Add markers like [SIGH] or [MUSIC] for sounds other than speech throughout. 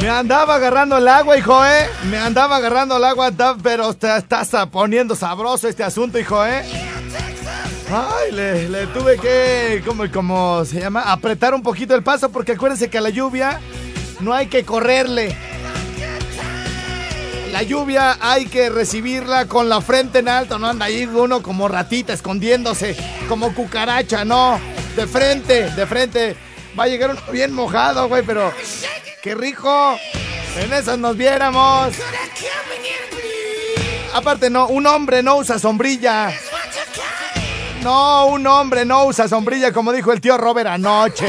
Me andaba agarrando el agua, hijo, ¿eh? Me andaba agarrando el agua, pero te estás poniendo sabroso este asunto, hijo, ¿eh? Ay, le, tuve que, ¿cómo, cómo se llama? Apretar un poquito el paso porque acuérdense que a la lluvia no hay que correrle. La lluvia hay que recibirla con la frente en alto, no anda ahí uno como ratita escondiéndose, como cucaracha, no, de frente, de frente. Va a llegar uno bien mojado, güey, pero qué rico. En esas nos viéramos. Aparte, no, un hombre no usa sombrilla. No, un hombre no usa sombrilla, como dijo el tío Robert anoche.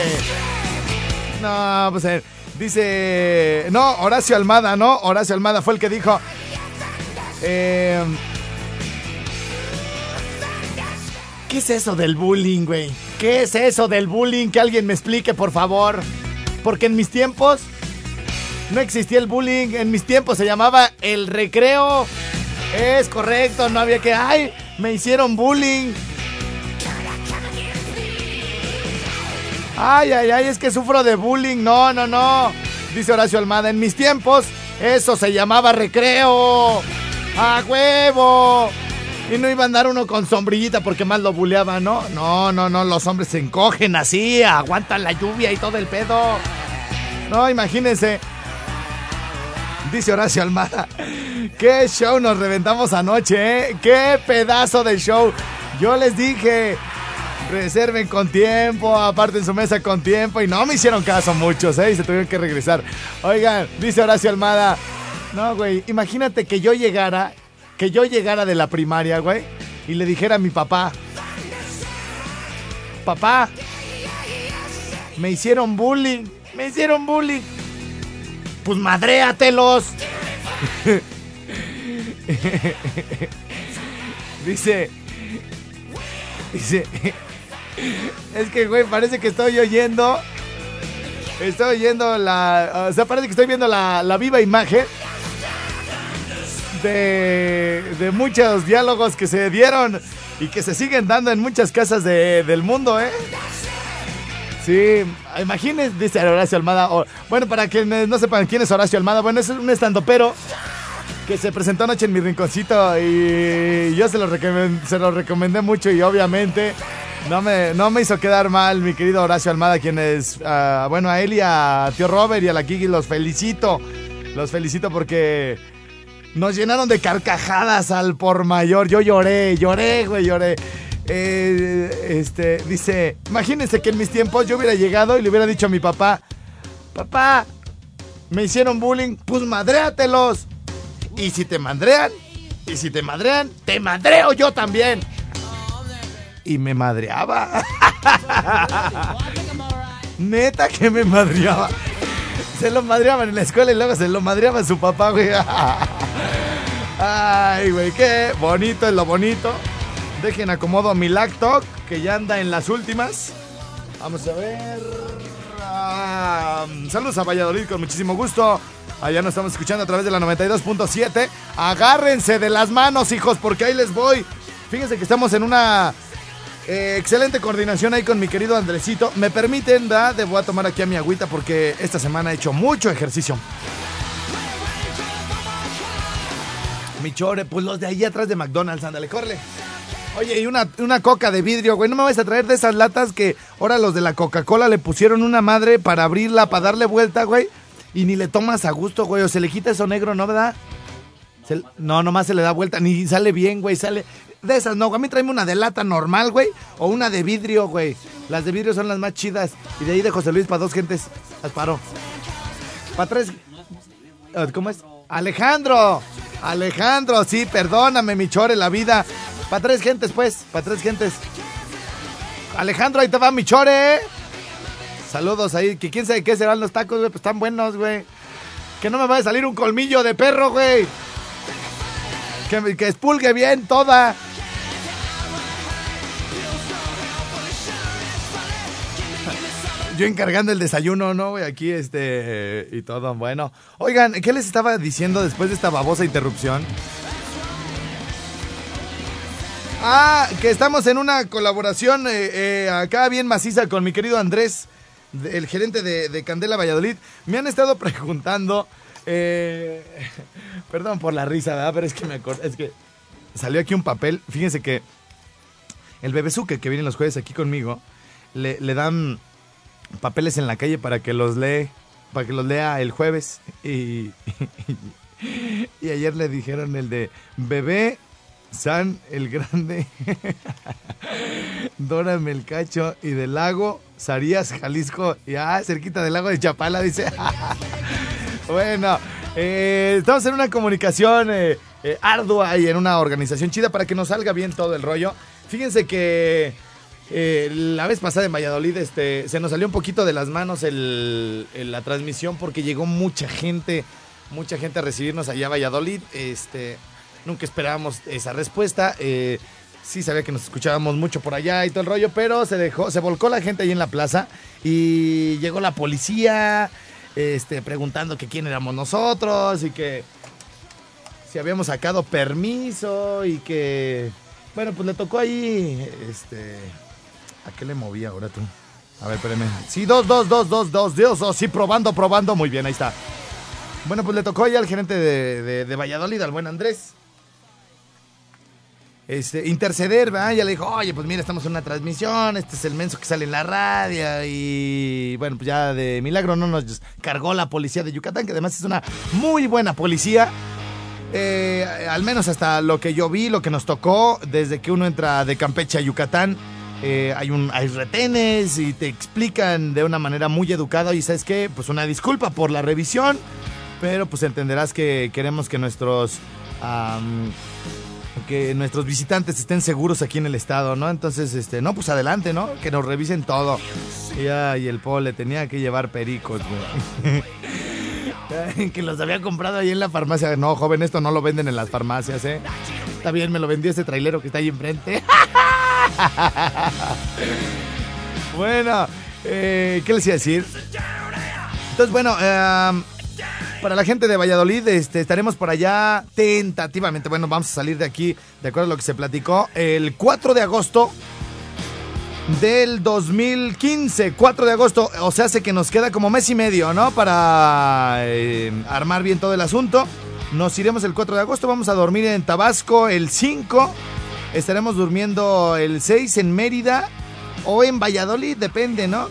No, pues eh, dice. No, Horacio Almada, ¿no? Horacio Almada fue el que dijo. eh, ¿Qué es eso del bullying, güey? ¿Qué es eso del bullying? Que alguien me explique, por favor. Porque en mis tiempos no existía el bullying. En mis tiempos se llamaba el recreo. Es correcto, no había que. ¡Ay! Me hicieron bullying. Ay, ay, ay, es que sufro de bullying. No, no, no. Dice Horacio Almada, en mis tiempos eso se llamaba recreo. ¡A huevo! Y no iba a andar uno con sombrillita porque más lo buleaba, ¿no? No, no, no, los hombres se encogen así, aguantan la lluvia y todo el pedo. No, imagínense. Dice Horacio Almada, qué show nos reventamos anoche, ¿eh? Qué pedazo de show. Yo les dije, reserven con tiempo, aparten su mesa con tiempo y no me hicieron caso muchos, ¿eh? Se tuvieron que regresar. Oigan, dice Horacio Almada, no, güey, imagínate que yo llegara, que yo llegara de la primaria, güey, y le dijera a mi papá, papá, me hicieron bullying, me hicieron bullying. Pues madréatelos. dice, dice, es que, güey, parece que estoy oyendo, estoy oyendo la, o sea, parece que estoy viendo la, la viva imagen de, de muchos diálogos que se dieron y que se siguen dando en muchas casas de- del mundo, ¿eh? Sí, imagínense, dice Horacio Almada. bueno, para quienes no sepan quién es Horacio Almada, bueno, es un estandopero que se presentó anoche en mi rinconcito y yo se lo, se lo recomendé mucho y obviamente no me, no me hizo quedar mal mi querido Horacio Almada, quienes, ah, bueno, a él y a tío Robert y a la Kiki los felicito. Los felicito porque nos llenaron de carcajadas al por mayor. Yo lloré, lloré, güey, lloré. Eh, este, dice, imagínense que en mis tiempos yo hubiera llegado y le hubiera dicho a mi papá, papá, me hicieron bullying, pues madréatelos. Y si te madrean, y si te madrean, te madreo yo también. Y me madreaba. [LAUGHS] Neta que me madreaba. Se lo madreaban en la escuela y luego se lo madreaba su papá. [LAUGHS] Ay, güey, qué bonito es lo bonito. Dejen acomodo mi lacto, que ya anda en las últimas. Vamos a ver. Ah, saludos a Valladolid con muchísimo gusto. Allá nos estamos escuchando a través de la 92.7. Agárrense de las manos, hijos, porque ahí les voy. Fíjense que estamos en una eh, excelente coordinación ahí con mi querido Andresito. Me permiten, da, debo a tomar aquí a mi agüita porque esta semana he hecho mucho ejercicio. Mi chore, pues los de ahí atrás de McDonald's, ándale, corre. Oye, y una, una coca de vidrio, güey. No me vais a traer de esas latas que ahora los de la Coca-Cola le pusieron una madre para abrirla, para darle vuelta, güey. Y ni le tomas a gusto, güey. O se le quita eso negro, ¿no, verdad? Se- no, nomás se le da vuelta. Ni sale bien, güey. Sale. De esas, no. A mí tráeme una de lata normal, güey. O una de vidrio, güey. Las de vidrio son las más chidas. Y de ahí de José Luis para dos gentes. Las paro. Para tres. Ah, ¿Cómo es? Alejandro. Alejandro, sí, perdóname, mi chore, la vida. Para tres gentes, pues. Para tres gentes. Alejandro, ahí te va mi chore. Saludos ahí. Que quién sabe qué serán los tacos, güey. Pues están buenos, güey. Que no me vaya a salir un colmillo de perro, güey. Que, que expulgue bien toda. Yo encargando el desayuno, ¿no? güey? Aquí, este, y todo. Bueno, oigan, ¿qué les estaba diciendo después de esta babosa interrupción? Ah, que estamos en una colaboración eh, eh, acá bien maciza con mi querido Andrés, el gerente de, de Candela Valladolid. Me han estado [LAUGHS] preguntando, eh, [LAUGHS] perdón por la risa, ¿verdad? Pero es que me acordé, es que salió aquí un papel. Fíjense que el bebezuque que viene los jueves aquí conmigo, le, dan papeles en la calle para que los lee, para que los lea el jueves. Y, [LAUGHS] y ayer le dijeron el de bebé San el Grande, [LAUGHS] Dora Melcacho y del lago Sarías, Jalisco, y ah, cerquita del lago de Chapala, dice. [LAUGHS] bueno, eh, estamos en una comunicación eh, eh, ardua y en una organización chida para que nos salga bien todo el rollo. Fíjense que la vez pasada en Valladolid este, se nos salió un poquito de las manos el- la transmisión porque llegó mucha gente, mucha gente a recibirnos allá a Valladolid. Este, nunca esperábamos esa respuesta. eh, sí sabía que nos escuchábamos mucho por allá y todo el rollo, pero se dejó, se volcó la gente ahí en la plaza y llegó la policía, este, preguntando que quién éramos nosotros y que si habíamos sacado permiso y que bueno, pues le tocó ahí este ¿a qué le moví ahora tú? A ver, espérame. Sí, dos, dos, dos, dos, dos, Dios, oh, sí, probando, probando, muy bien, ahí está. Bueno, pues le tocó ahí al gerente de- de Valladolid, al buen Andrés. Este, interceder, ¿verdad? Ya le dijo, oye, pues mira, estamos en una transmisión, este es el menso que sale en la radio y bueno, pues ya de milagro no nos cargó la policía de Yucatán, que además es una muy buena policía. Eh, al menos hasta lo que yo vi, lo que nos tocó, desde que uno entra de Campeche a Yucatán, eh, hay, retenes y te explican de una manera muy educada y sabes qué, pues una disculpa por la revisión, pero pues entenderás que queremos que nuestros... que nuestros visitantes estén seguros aquí en el estado, ¿no? Entonces, este, no, pues adelante, ¿no? Que nos revisen todo. Y, ay, el pole tenía que llevar pericos, güey. [LAUGHS] Que los había comprado ahí en la farmacia. No, joven, esto no lo venden en las farmacias, ¿eh? Está bien, me lo vendió este trailero que está ahí enfrente. [LAUGHS] bueno, eh, ¿qué les iba a decir? Entonces, bueno, eh, para la gente de Valladolid, este, estaremos por allá tentativamente. Bueno, vamos a salir de aquí, de acuerdo a lo que se platicó, el 4 de agosto del 2015. 4 de agosto, o sea, hace que nos queda como mes y medio, ¿no? Para eh, armar bien todo el asunto. Nos iremos el 4 de agosto, vamos a dormir en Tabasco el 5. Estaremos durmiendo el 6 en Mérida o en Valladolid, depende, ¿no?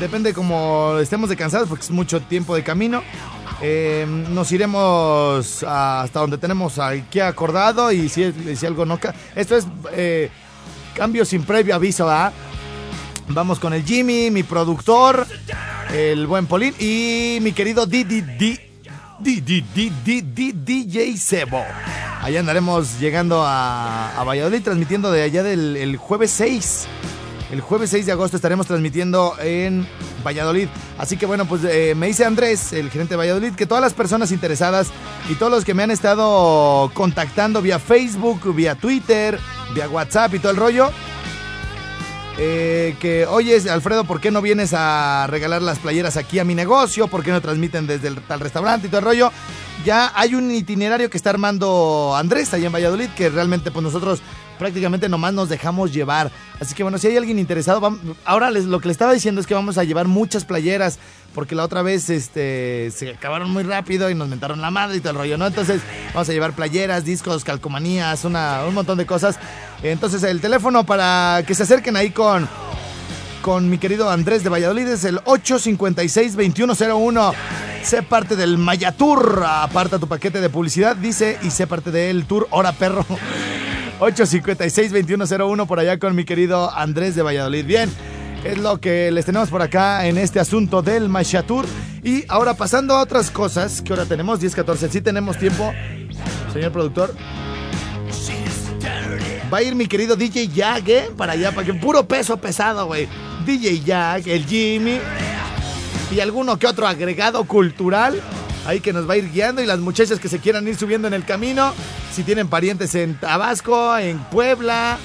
Depende como estemos de cansados porque es mucho tiempo de camino. Eh, nos iremos hasta donde tenemos aquí acordado y si, si algo no... Esto es eh, cambio sin previo aviso, ¿ah? Vamos con el Jimmy, mi productor, el buen Polín y mi querido Didi Di- Di- Di- Di- Di- Di- DJ Sebo. Allá andaremos llegando a, a Valladolid, transmitiendo de allá del el jueves 6. El jueves 6 de agosto estaremos transmitiendo en Valladolid. Así que bueno, pues eh, me dice Andrés, el gerente de Valladolid, que todas las personas interesadas y todos los que me han estado contactando vía Facebook, vía Twitter, vía WhatsApp y todo el rollo, eh, que, oye, Alfredo, ¿por qué no vienes a regalar las playeras aquí a mi negocio? ¿Por qué no transmiten desde el tal restaurante y todo el rollo? Ya hay un itinerario que está armando Andrés allá en Valladolid, que realmente pues nosotros prácticamente nomás nos dejamos llevar. Así que bueno, si hay alguien interesado, ahora les, lo que le estaba diciendo es que vamos a llevar muchas playeras, porque la otra vez este, se acabaron muy rápido y nos mentaron la madre y todo el rollo, ¿no? Entonces vamos a llevar playeras, discos, calcomanías, un montón de cosas. Entonces el teléfono para que se acerquen ahí con, con mi querido Andrés de Valladolid es el 856-2101. Sé parte del Maya Tour. Aparta tu paquete de publicidad, dice, y sé parte del tour Hora Perro. 856-2101 por allá con mi querido Andrés de Valladolid. Bien, es lo que les tenemos por acá en este asunto del Maya Tour. Y ahora pasando a otras cosas, que ahora tenemos 10-14. Sí tenemos tiempo, señor productor. Va a ir mi querido DJ Jack, ¿eh? Para allá, para que puro peso pesado, güey. DJ Jack, el Jimmy y alguno que otro agregado cultural ahí que nos va a ir guiando y las muchachas que se quieran ir subiendo en el camino, si tienen parientes en Tabasco, en Puebla,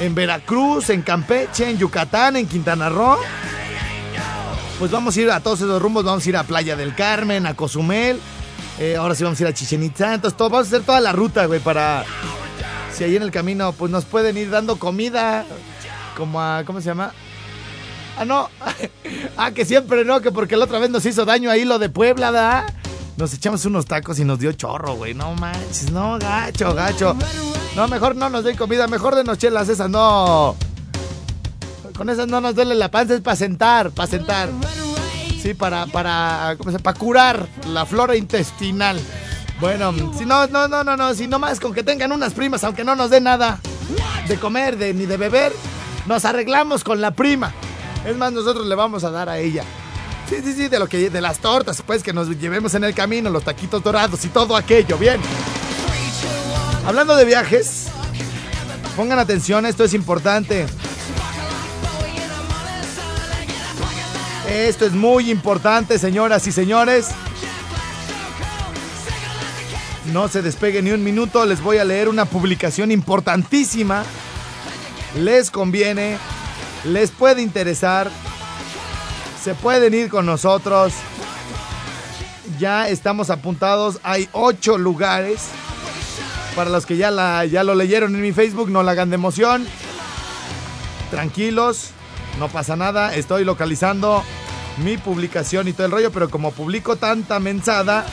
en Veracruz, en Campeche, en Yucatán, en Quintana Roo. Pues vamos a ir a todos esos rumbos, vamos a ir a Playa del Carmen, a Cozumel, eh, ahora sí vamos a ir a Chichen Itza, entonces todo, vamos a hacer toda la ruta, güey, para si ahí en el camino pues nos pueden ir dando comida, como a, ¿cómo se llama? Ah, no. [LAUGHS] ah, que siempre no, que porque la otra vez nos hizo daño ahí lo de Puebla, ¿da? Nos echamos unos tacos y nos dio chorro, güey. No manches, no, gacho, gacho. No, mejor no nos den comida, mejor de nos chelas esas, no. Con esas no nos duele la panza, es para sentar, para sentar. Sí, para, para, ¿cómo se Para curar la flora intestinal. Bueno, si no, no, no, no, no, si no más con que tengan unas primas, aunque no nos den nada de comer de, ni de beber, nos arreglamos con la prima. Es más, nosotros le vamos a dar a ella. Sí, sí, sí, de lo que de las tortas, pues que nos llevemos en el camino, los taquitos dorados y todo aquello, bien. Hablando de viajes, pongan atención, esto es importante. Esto es muy importante, señoras y señores. No se despegue ni un minuto, les voy a leer una publicación importantísima. Les conviene, les puede interesar, se pueden ir con nosotros. Ya estamos apuntados, hay ocho lugares. Para los que ya, la, ya lo leyeron en mi Facebook, no la hagan de emoción. Tranquilos, no pasa nada, estoy localizando mi publicación y todo el rollo, pero como publico tanta mensada,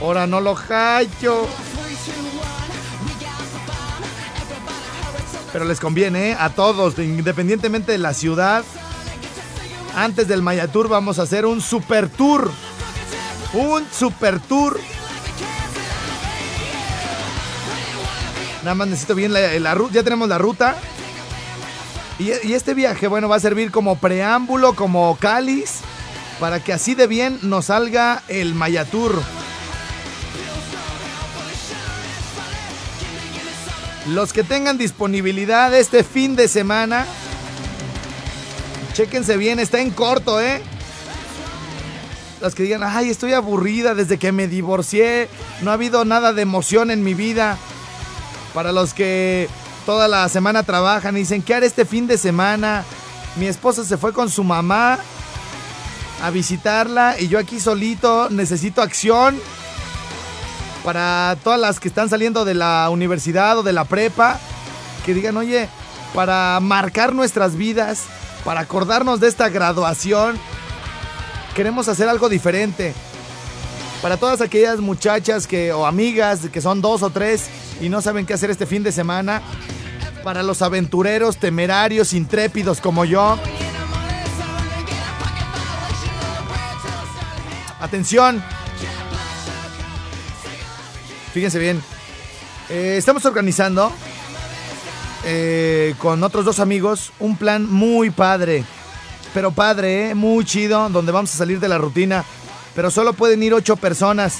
ahora no lo hallo. Pero les conviene ¿eh? a todos, independientemente de la ciudad. Antes del Maya Tour vamos a hacer un super tour. Un super tour Nada más necesito bien la, ruta. Ya tenemos la ruta. Y, este viaje, bueno, va a servir como preámbulo, como cáliz, para que así de bien nos salga el Mayatur. Los que tengan disponibilidad este fin de semana, chéquense bien, está en corto, ¿eh? Los que digan, ay, estoy aburrida desde que me divorcié, no ha habido nada de emoción en mi vida. Para los que toda la semana trabajan y dicen, ¿qué haré este fin de semana? Mi esposa se fue con su mamá a visitarla y yo aquí solito necesito acción. Para todas las que están saliendo de la universidad o de la prepa, que digan, oye, para marcar nuestras vidas, para acordarnos de esta graduación, queremos hacer algo diferente. Para todas aquellas muchachas que, o amigas que son dos o tres y no saben qué hacer este fin de semana. Para los aventureros, temerarios, intrépidos como yo. Atención. Fíjense bien. Eh, estamos organizando eh, con otros dos amigos un plan muy padre. Pero padre, eh, muy chido, donde vamos a salir de la rutina. Pero solo pueden ir ocho personas.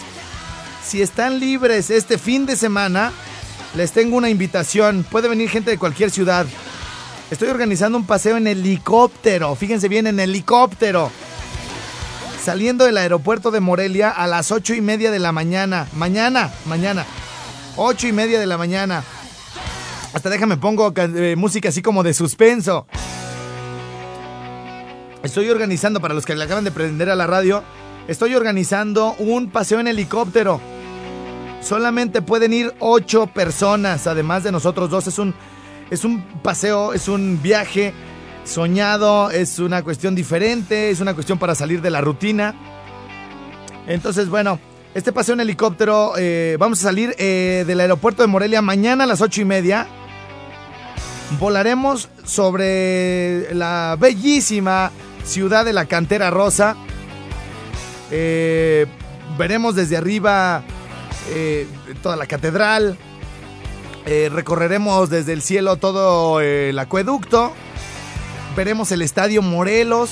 Si están libres este fin de semana, les tengo una invitación. Puede venir gente de cualquier ciudad. Estoy organizando un paseo en helicóptero. Fíjense bien, en helicóptero. Saliendo del aeropuerto de Morelia a las ocho y media de la mañana. Mañana, mañana. Ocho y media de la mañana. Hasta déjame pongo eh, música así como de suspenso. Estoy organizando, para los que le acaban de prender a la radio, estoy organizando un paseo en helicóptero Solamente pueden ir ocho personas, además de nosotros dos. Es un, es un paseo, es un viaje soñado, es una cuestión diferente, es una cuestión para salir de la rutina. Entonces, bueno, este paseo en helicóptero, eh, vamos a salir eh, del aeropuerto de Morelia mañana a las ocho y media. Volaremos sobre la bellísima ciudad de la Cantera Rosa. Eh, veremos desde arriba eh, toda la catedral. Eh, recorreremos desde el cielo todo el acueducto. Veremos el Estadio Morelos.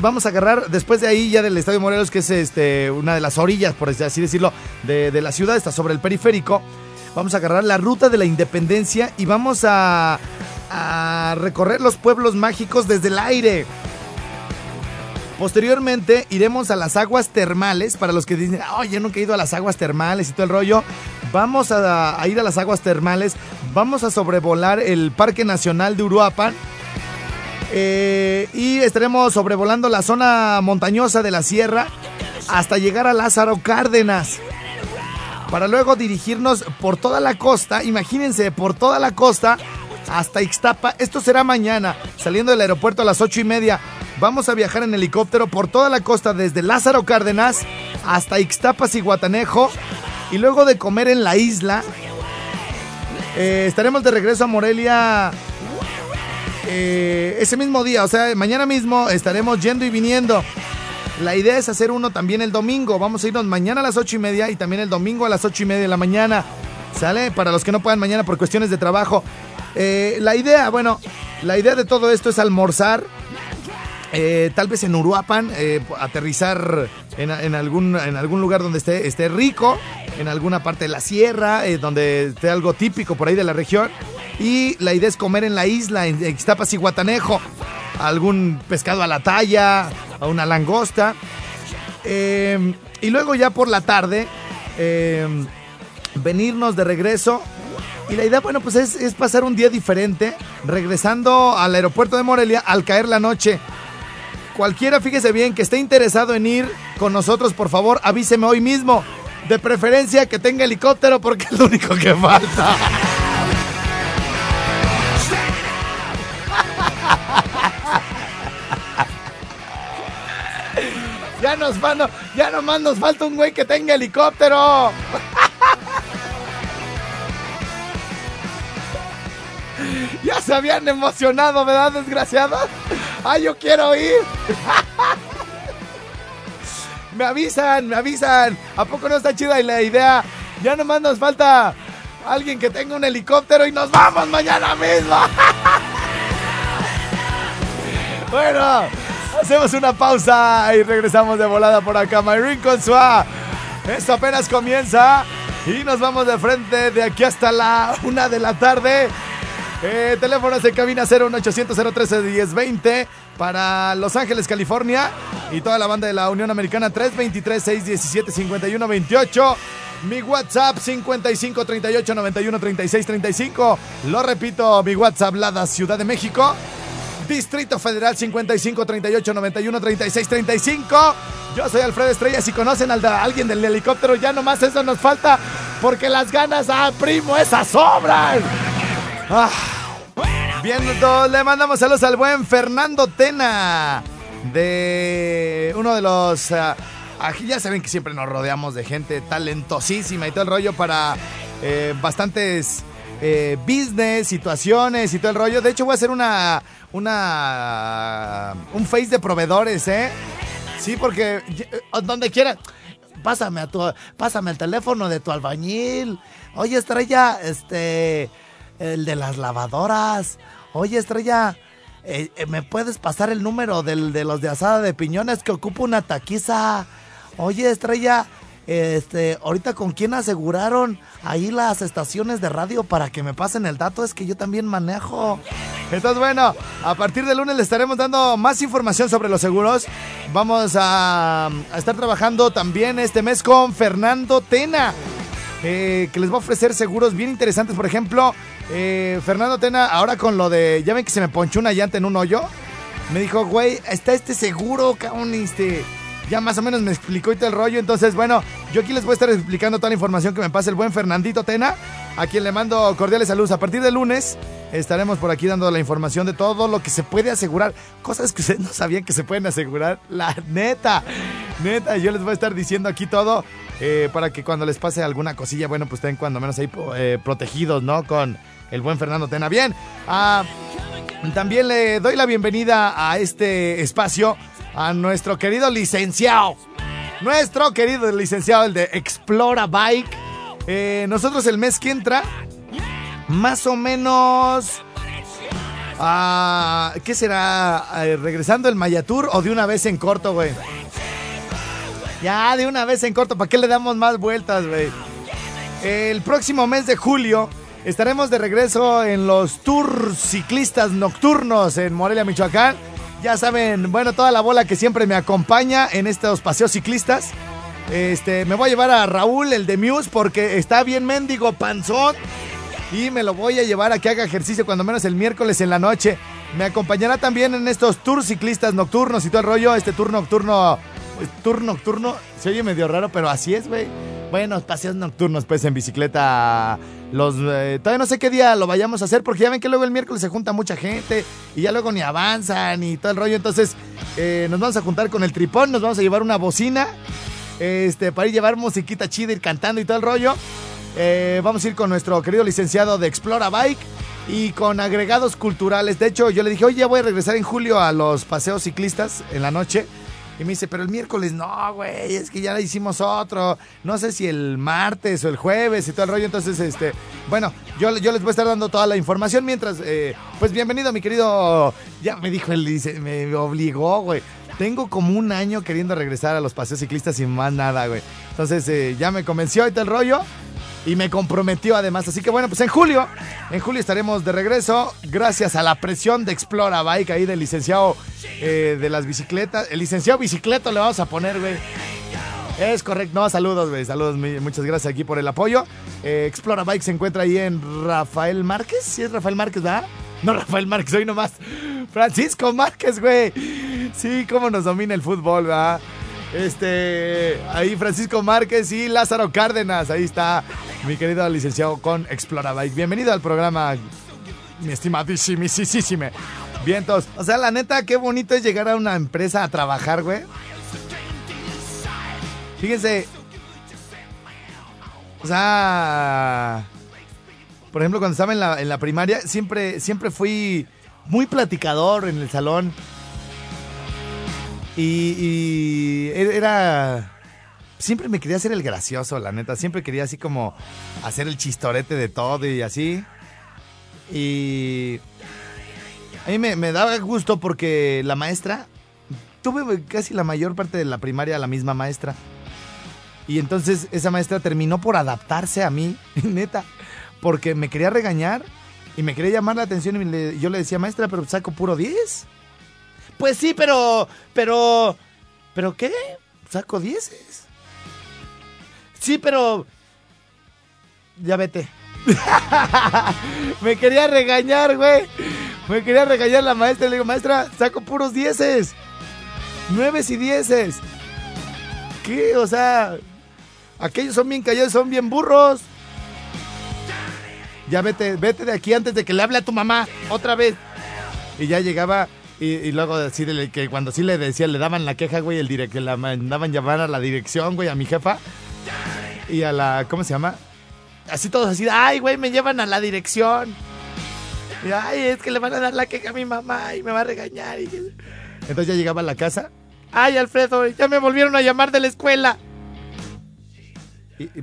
vamos a agarrar, después de ahí, ya del Estadio Morelos, que es este, una de las orillas, por así decirlo, de, de la ciudad, está sobre el periférico. Vamos a agarrar la ruta de la independencia y vamos a, recorrer los pueblos mágicos desde el aire. Posteriormente iremos a las aguas termales. Para los que dicen, oh, yo nunca he ido a las aguas termales y todo el rollo. Vamos a, a ir a las aguas termales. Vamos a sobrevolar el Parque Nacional de Uruapan. Eh, y estaremos sobrevolando la zona montañosa de la sierra hasta llegar a Lázaro Cárdenas. Para luego dirigirnos por toda la costa, imagínense, por toda la costa hasta Ixtapa. Esto será mañana, saliendo del aeropuerto a las ocho y media. Vamos a viajar en helicóptero por toda la costa, desde Lázaro Cárdenas hasta Ixtapas y Guatanejo. Y luego de comer en la isla, eh, estaremos de regreso a Morelia eh, ese mismo día, o sea, mañana mismo estaremos yendo y viniendo. La idea es hacer uno también el domingo. Vamos a irnos mañana a las ocho y media y también el domingo a las ocho y media de la mañana. ¿Sale? Para los que no puedan mañana por cuestiones de trabajo. Eh, la idea, bueno, la idea de todo esto es almorzar. eh, tal vez en Uruapan, eh, aterrizar en, algún, lugar donde esté, rico, en alguna parte de la sierra, donde esté algo típico por ahí de la región. Y la idea es comer en la isla, en Ixtapas y Guatanejo, algún pescado a la talla, a una langosta. Eh, y luego ya por la tarde, eh, venirnos de regreso. Y la idea, bueno, pues es, es pasar un día diferente, regresando al aeropuerto de Morelia al caer la noche. Cualquiera, fíjese bien, que esté interesado en ir con nosotros, por favor, avíseme hoy mismo. De preferencia que tenga helicóptero porque es lo único que falta. Ya nos van, ya nomás nos falta un güey que tenga helicóptero. [LAUGHS] Ya se habían emocionado, ¿verdad, desgraciados? Ah, yo quiero ir. [LAUGHS] Me avisan, me avisan. ¿A poco no está chida la idea? Ya nomás nos falta alguien que tenga un helicóptero y nos vamos mañana mismo. [LAUGHS] Bueno, hacemos una pausa y regresamos de volada por acá. Mayrin con Sua. Esto apenas comienza y nos vamos de frente de aquí hasta la una de la tarde. Eh, teléfonos de cabina 01800 013 1020 para Los Ángeles, California y toda la banda de la Unión Americana 323 617 5128. Mi WhatsApp 55 38 91 36 35. Lo repito, mi WhatsApp Lada Ciudad de México. Distrito Federal 55 38 91 36 35. Yo soy Alfredo Estrella. Si conocen a alguien del helicóptero, ya nomás eso nos falta porque las ganas, ah, primo, esas sobran. Ah. Bien, le mandamos saludos al buen Fernando Tena, de uno de los... ah, aquí ya saben que siempre nos rodeamos de gente talentosísima y todo el rollo para eh, bastantes eh, business, situaciones y todo el rollo. De hecho, voy a hacer una... una un face de proveedores, ¿eh? Sí, porque eh, donde quiera... Pásame a tu, pásame el teléfono de tu albañil. Oye, Estrella, este, el de las lavadoras. Oye, Estrella, eh, eh, ¿me puedes pasar el número del, de los de asada de piñones que ocupa una taquiza? Oye, Estrella, este, ahorita con quién aseguraron ahí las estaciones de radio para que me pasen el dato, es que yo también manejo. Entonces, bueno, a partir del lunes le estaremos dando más información sobre los seguros. Vamos a, estar trabajando también este mes con Fernando Tena eh, que les va a ofrecer seguros bien interesantes. Por ejemplo, eh, Fernando Tena, ahora con lo de, ya ven que se me ponchó una llanta en un hoyo, me dijo, güey, está este seguro, cabrón, este, ya más o menos me explicó y el rollo. Entonces, bueno, yo aquí les voy a estar explicando toda la información que me pasa el buen Fernandito Tena, a quien le mando cordiales saludos. A partir del lunes estaremos por aquí dando la información de todo lo que se puede asegurar, cosas que ustedes no sabían que se pueden asegurar, la neta, neta, yo les voy a estar diciendo aquí todo. eh, para que cuando les pase alguna cosilla, bueno, pues estén cuando menos ahí eh, protegidos, ¿no? Con el buen Fernando Tena. Bien, ah, también le doy la bienvenida a este espacio a nuestro querido licenciado. Nuestro querido licenciado, el de Explora Bike. Eh, nosotros el mes que entra, más o menos... ah, ¿Qué será? Eh, ¿Regresando el Mayatur o de una vez en corto, güey? Ya, de una vez en corto, ¿para qué le damos más vueltas, güey? El próximo mes de julio estaremos de regreso en los tours ciclistas nocturnos en Morelia, Michoacán. Ya saben, bueno, toda la bola que siempre me acompaña en estos paseos ciclistas. Este, me voy a llevar a Raúl, el de Muse, porque está bien mendigo, panzón. Y me lo voy a llevar a que haga ejercicio cuando menos el miércoles en la noche. Me acompañará también en estos tours ciclistas nocturnos y todo el rollo. Este tour nocturno, tour nocturno, se oye medio raro, pero así es, güey. Bueno, paseos nocturnos, pues en bicicleta. Eh, todavía no sé qué día lo vayamos a hacer porque ya ven que luego el miércoles se junta mucha gente y ya luego ni avanzan y todo el rollo. Entonces eh, nos vamos a juntar con el tripón, nos vamos a llevar una bocina este, para ir llevar musiquita chida, ir cantando y todo el rollo. Eh, vamos a ir con nuestro querido licenciado de Explora Bike y con agregados culturales. De hecho, yo le dije, oye, ya voy a regresar en julio a los paseos ciclistas en la noche. Y me dice, pero el miércoles no, güey, es que ya hicimos otro. No sé si el martes o el jueves y todo el rollo. Entonces, este, bueno, yo, yo les voy a estar dando toda la información mientras, eh, pues bienvenido, mi querido. Ya me dijo él, dice, me obligó, güey. Tengo como un año queriendo regresar a los paseos ciclistas sin más nada, güey. Entonces, eh, ya me convenció y todo el rollo y me comprometió además. Así que bueno, pues en julio, en julio estaremos de regreso gracias a la presión de Explora Bike ahí del licenciado eh, de las bicicletas. El licenciado bicicleto le vamos a poner, güey. Es correcto, no, saludos, güey, saludos, muchas gracias aquí por el apoyo. Eh, Explora Bike se encuentra ahí en Rafael Márquez, sí es Rafael Márquez, ¿verdad? No, Rafael Márquez, hoy nomás. Francisco Márquez, güey. Sí, cómo nos domina el fútbol, ¿verdad? Este, ahí Francisco Márquez y Lázaro Cárdenas. Ahí está mi querido licenciado con Explora Bike. Bienvenido al programa, mi estimadísimo. Vientos. O sea, la neta, qué bonito es llegar a una empresa a trabajar, güey. Fíjense. O sea. Por ejemplo, cuando estaba en la, en la primaria, siempre, siempre fui muy platicador en el salón. Y, era... Siempre me quería hacer el gracioso, la neta. Siempre quería así como hacer el chistorete de todo y así. Y... A mí me, daba gusto porque la maestra... Tuve casi la mayor parte de la primaria la misma maestra. Y entonces esa maestra terminó por adaptarse a mí, [LAUGHS] neta. Porque me quería regañar y me quería llamar la atención y yo le decía, maestra, pero saco puro 10. Pues sí, pero. Pero. ¿Pero qué? Saco dieces. Sí, pero. Ya vete. [LAUGHS] me quería regañar, güey. Me quería regañar la maestra. Le digo, maestra, saco puros dieces. Nueves y dieces. ¿Qué? O sea, aquellos son bien callados, son bien burros. Ya vete, vete de aquí antes de que le hable a tu mamá otra vez. Y ya llegaba y, luego decirle que cuando sí le decía, le daban la queja, güey, el que la mandaban llamar a la dirección, güey, a mi jefa. Y a la, ¿cómo se llama? Así todos así, ay, güey, me llevan a la dirección. Ay, es que le van a dar la queja a mi mamá y me va a regañar. Entonces ya llegaba a la casa. Ay, Alfredo, ya me volvieron a llamar de la escuela.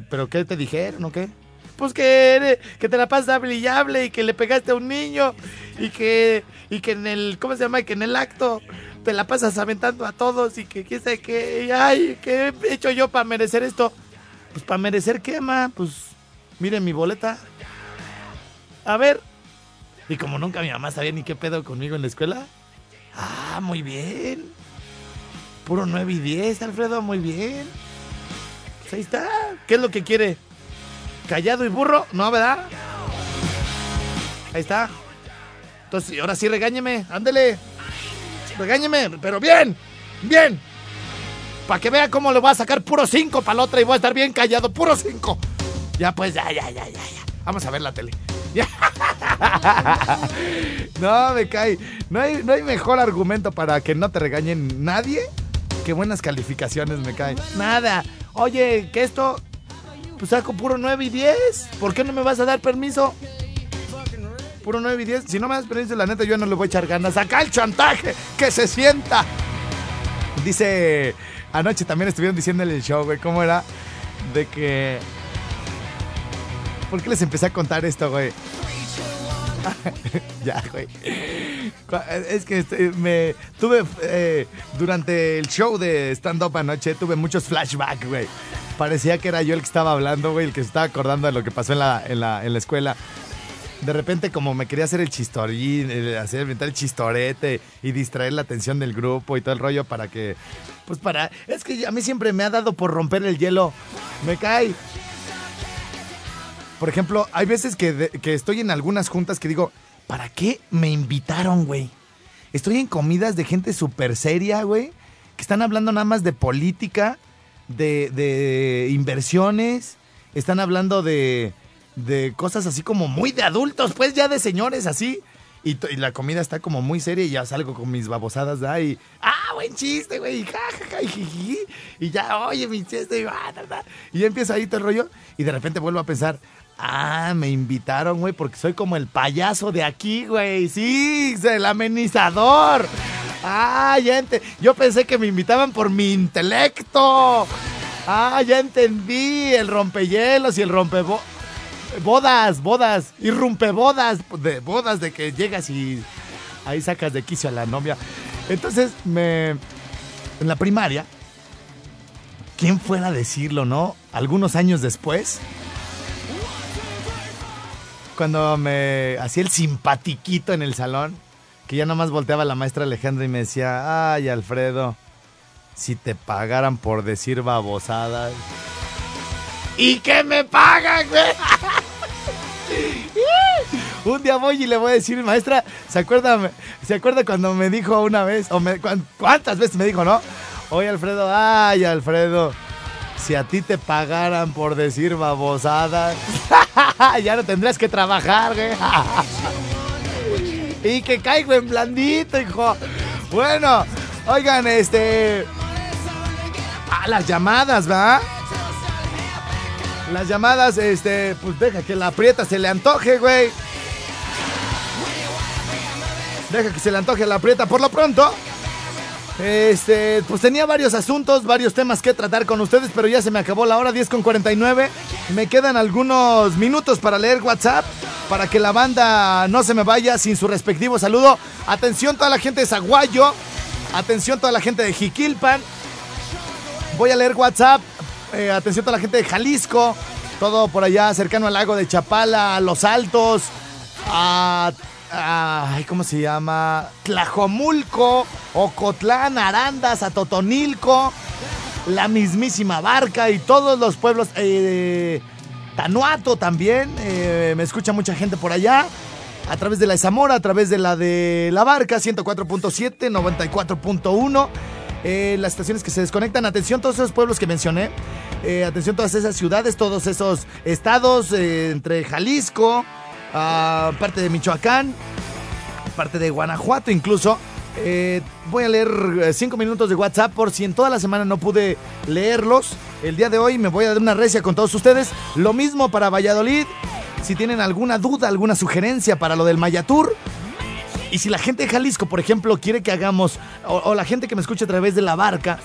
¿Pero qué te dijeron o qué? Pues que, que te la pasas hable y y que le pegaste a un niño y que, y que en el, ¿cómo se llama? Que en el acto te la pasas aventando a todos y que quién sabe qué, ay, ¿qué he hecho yo para merecer esto? Pues para merecer qué, ma, pues miren mi boleta. A ver. Y como nunca mi mamá sabía ni qué pedo conmigo en la escuela. Ah, muy bien. Puro 9 y 10, Alfredo, muy bien. Pues ahí está. ¿Qué es lo que quiere? ¿Callado y burro? ¿No, verdad? Ahí está. Entonces, ahora sí regáñeme, ándele. Regáñeme, pero bien, bien. Para que vea cómo le voy a sacar puro 5 para la otra y voy a estar bien callado, puro 5. Ya pues, ya, ya, ya, ya, ya. Vamos a ver la tele. [LAUGHS] no, me cae. No hay, no hay mejor argumento para que no te regañen nadie que buenas calificaciones me caen. Nada. Oye, que esto, pues saco puro 9 y 10. ¿Por qué no me vas a dar permiso? puro 9 y 10. Si no me das permiso, la neta, yo no le voy a echar ganas. Acá el chantaje, que se sienta. Dice, anoche también estuvieron diciendo en el show, güey, cómo era de que... ¿Por qué les empecé a contar esto, güey? [LAUGHS] ya, güey. Es que este, me tuve eh, durante el show de stand up anoche tuve muchos flashbacks, güey. Parecía que era yo el que estaba hablando, güey, el que se estaba acordando de lo que pasó en la, en la, en la escuela. de repente como me quería hacer el chistorín, el hacer el chistorete y distraer la atención del grupo y todo el rollo para que, pues para, es que a mí siempre me ha dado por romper el hielo, me cae. Por ejemplo, hay veces que, que estoy en algunas juntas que digo, ¿para qué me invitaron, güey? Estoy en comidas de gente súper seria, güey, que están hablando nada más de política, de, de inversiones, están hablando de, de cosas así como muy de adultos, pues ya de señores así. Y, la comida está como muy seria y ya salgo con mis babosadas de ahí. ¡Ah, buen chiste, güey! Ja, y. Y ya, oye, mi chiste. Y, y ya empieza ahí todo el rollo. Y de repente vuelvo a pensar, ah, me invitaron, güey, porque soy como el payaso de aquí, güey. Sí, el amenizador. Ah, ya ente- Yo pensé que me invitaban por mi intelecto. Ah, ya entendí. El rompehielos y el rompebo... Bodas, bodas. Y rompebodas. De bodas de que llegas y ahí sacas de quicio a la novia. Entonces, me... En la primaria, ¿quién fuera a decirlo, no? Algunos años después, cuando me hacía el simpatiquito en el salón, que ya nomás volteaba la maestra Alejandra y me decía, ay Alfredo, si te pagaran por decir babosadas. ¿Y qué me pagan, güey? [LAUGHS] Un día voy y le voy a decir, maestra, ¿se acuerda, ¿se acuerda cuando me dijo una vez? O ¿Cuántas veces me dijo, no? Oye, Alfredo, ay, Alfredo, si a ti te pagaran por decir babosadas, [LAUGHS] [LAUGHS] ya no tendrás que trabajar, güey. [LAUGHS] y que caigo en blandito, hijo. Bueno, oigan, este... Ah, las llamadas, ¿va? Las llamadas, este, pues deja que la aprieta se le antoje, güey. Deja que se le antoje la aprieta. Por lo pronto, este, pues tenía varios asuntos, varios temas que tratar con ustedes, pero ya se me acabó la hora, 10 con 49. Me quedan algunos minutos para leer WhatsApp, para que la banda no se me vaya sin su respectivo saludo. Atención toda la gente de Zaguayo, atención toda la gente de Jiquilpan. Voy a leer WhatsApp. Eh, atención toda la gente de Jalisco. Todo por allá cercano al lago de Chapala, a Los Altos, a. ay, ¿Cómo se llama? Tlajomulco, Ocotlán, Arandas, a Totonilco, la mismísima Barca y todos los pueblos. eh, Tanuato también. eh, me escucha mucha gente por allá. A través de la Zamora, a través de la de La Barca, 104.7, 94.1. Eh, las estaciones que se desconectan. Atención, todos esos pueblos que mencioné. Atención, todas esas ciudades, todos esos estados entre Jalisco, parte de Michoacán, parte de Guanajuato incluso. Eh, voy a leer eh, cinco minutos de WhatsApp por si en toda la semana no pude leerlos. El día de hoy me voy a dar una recia con todos ustedes. Lo mismo para Valladolid. Si tienen alguna duda, alguna sugerencia para lo del Mayatur. Y si la gente de Jalisco, por ejemplo, quiere que hagamos, o, o la gente que me escucha a través de la barca,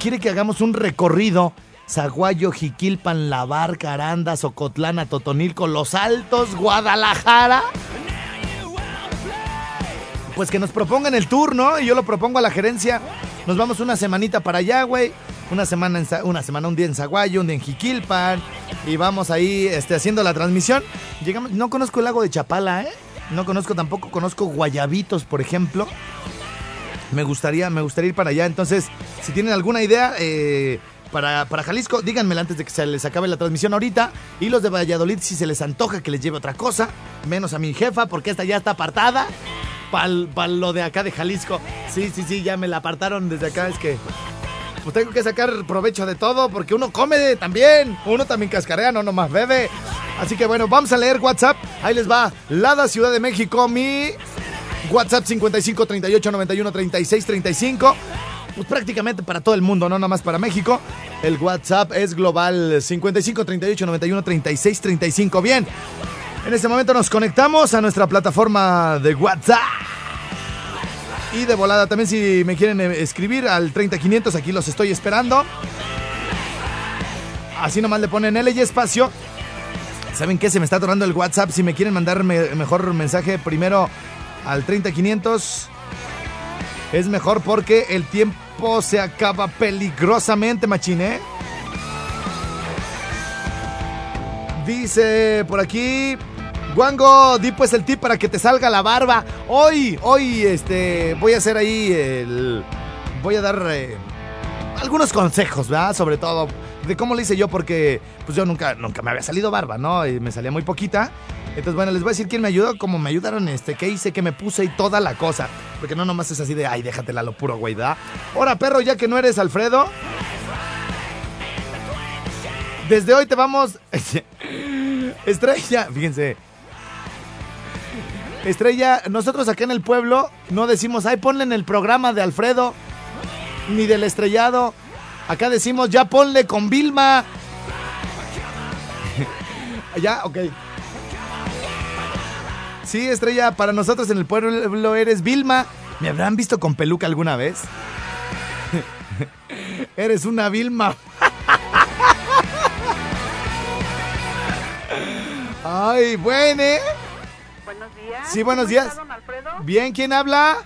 quiere que hagamos un recorrido. Zaguayo, Jiquilpan, La Barca, Arandas, Ocotlán, Totonilco, Los Altos, Guadalajara pues que nos propongan el tour, ¿no? Y yo lo propongo a la gerencia. Nos vamos una semanita para allá, güey. Una semana, en, una semana, un día en Zaguayo, un día en Jiquilpan. Y vamos ahí este, haciendo la transmisión. Llegamos, no conozco el lago de Chapala, ¿eh? No conozco tampoco, conozco Guayabitos, por ejemplo. Me gustaría, me gustaría ir para allá. Entonces, si tienen alguna idea eh, para, para Jalisco, díganmela antes de que se les acabe la transmisión ahorita. Y los de Valladolid, si se les antoja que les lleve otra cosa, menos a mi jefa, porque esta ya está apartada. Para lo de acá de Jalisco. Sí, sí, sí, ya me la apartaron desde acá. Es que pues tengo que sacar provecho de todo porque uno come también. Uno también cascarea, no nomás bebe. Así que bueno, vamos a leer WhatsApp. Ahí les va. Lada Ciudad de México, mi WhatsApp 55 38 91 36 35. Pues prácticamente para todo el mundo, no nomás para México. El WhatsApp es global 55 38 91 36 35. Bien. En este momento nos conectamos a nuestra plataforma de WhatsApp. Y de volada también si me quieren eh, escribir al 30500, aquí los estoy esperando. Así nomás le ponen L y espacio. ¿Saben qué? Se me está atorando el WhatsApp. Si me quieren mandar me- mejor mensaje primero al 30500, es mejor porque el tiempo se acaba peligrosamente, machine. Dice por aquí, Wango, di pues el tip para que te salga la barba. Hoy, hoy, este, voy a hacer ahí el. Voy a dar eh, algunos consejos, ¿verdad? Sobre todo de cómo le hice yo, porque pues yo nunca, nunca me había salido barba, ¿no? Y me salía muy poquita. Entonces, bueno, les voy a decir quién me ayudó, cómo me ayudaron, este, qué hice, qué me puse y toda la cosa. Porque no nomás es así de, ay, déjatela lo puro, güey, ¿verdad? Ahora, perro, ya que no eres Alfredo. Desde hoy te vamos. [LAUGHS] Estrella, fíjense. Estrella, nosotros acá en el pueblo no decimos, ay, ponle en el programa de Alfredo, ni del estrellado. Acá decimos, ya ponle con Vilma. [LAUGHS] ya, ok. Sí, Estrella, para nosotros en el pueblo eres Vilma. ¿Me habrán visto con peluca alguna vez? [LAUGHS] eres una Vilma. [LAUGHS] Ay, bueno, ¿eh? Buenos días. Sí, buenos ¿Cómo días. está, don Alfredo? Bien, ¿quién habla?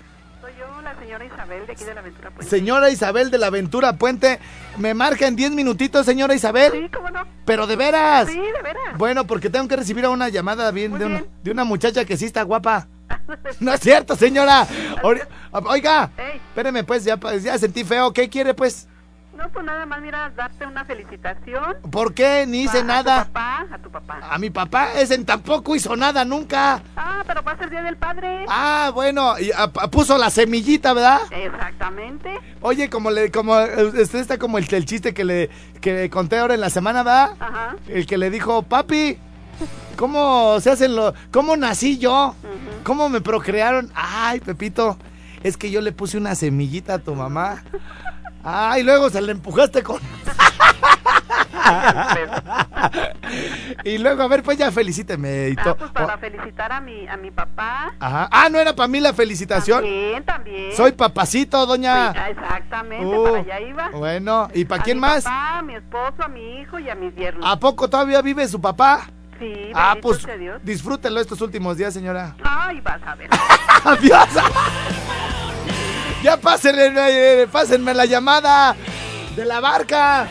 La señora Isabel, de aquí de la Aventura Puente. Señora Isabel de la Puente. Me marca en 10 minutitos, señora Isabel. Sí, ¿cómo no? Pero de veras. Sí, de veras. Bueno, porque tengo que recibir a una llamada bien de, una, de una muchacha que sí está guapa. [LAUGHS] No es cierto, señora. Oiga, Ey. espéreme pues, ya, pues, ya sentí feo. ¿Qué quiere pues? No, pues nada más, mira, darte una felicitación. ¿Por qué? Ni hice a, nada. A tu papá, a tu papá. A mi papá, ese tampoco hizo nada nunca. Ah, pero va a ser Día del Padre. Ah, bueno, y, puso la semillita, ¿verdad? Exactamente. Oye, como le, como, este está como el, el chiste que le, que le conté ahora en la semana, ¿verdad? Ajá. El que le dijo, papi, ¿cómo se hacen los... ¿Cómo nací yo? ¿Cómo me procrearon? Ay, Pepito, es que yo le puse una semillita a tu mamá. Ay, luego se le empujaste con... [LAUGHS] y luego, a ver, pues ya felicíteme y Ah, todo. pues para felicitar a mi, a mi papá. Ajá. Ah, no era para mí la felicitación. También, también. Soy papacito, doña. Sí, ah, exactamente, Uh, para allá iba. Bueno, ¿y para quién mi más? papá, a mi esposo, a mi hijo y a mis yernos. ¿A poco todavía vive su papá? Sí, Ah, pues Dios. disfrútelo estos últimos días, señora. Ay, vas a ver. [LAUGHS] ¡Adiós! [LAUGHS] ya pásenle, eh, pásenme la llamada de la barca.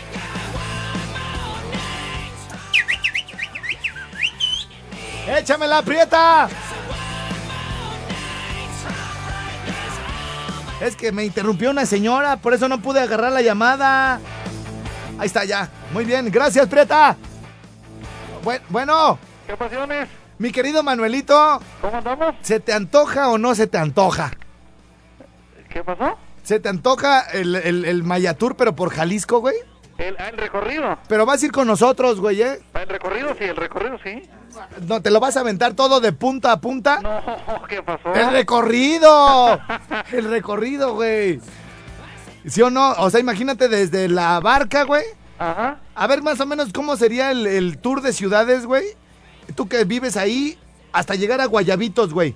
¡Échame la prieta! Es que me interrumpió una señora, por eso no pude agarrar la llamada. Ahí está ya. Muy bien, gracias, Prieta. Buen- Bueno, ¿Qué pasiones? mi querido Manuelito, ¿Cómo andamos? ¿se te antoja o no se te antoja? ¿Qué pasó? ¿Se te antoja el, el, el Mayatur, pero por Jalisco, güey? El, ah, el recorrido. Pero vas a ir con nosotros, güey, ¿eh? Ah, El recorrido, sí, el recorrido, sí. No, te lo vas a aventar todo de punta a punta. No, [LAUGHS] ¿qué pasó? ¡El recorrido! El recorrido, güey. ¿Sí o no? O sea, imagínate desde la barca, güey. Ajá. A ver más o menos cómo sería el, el tour de ciudades, güey. Tú que vives ahí, hasta llegar a Guayabitos, güey.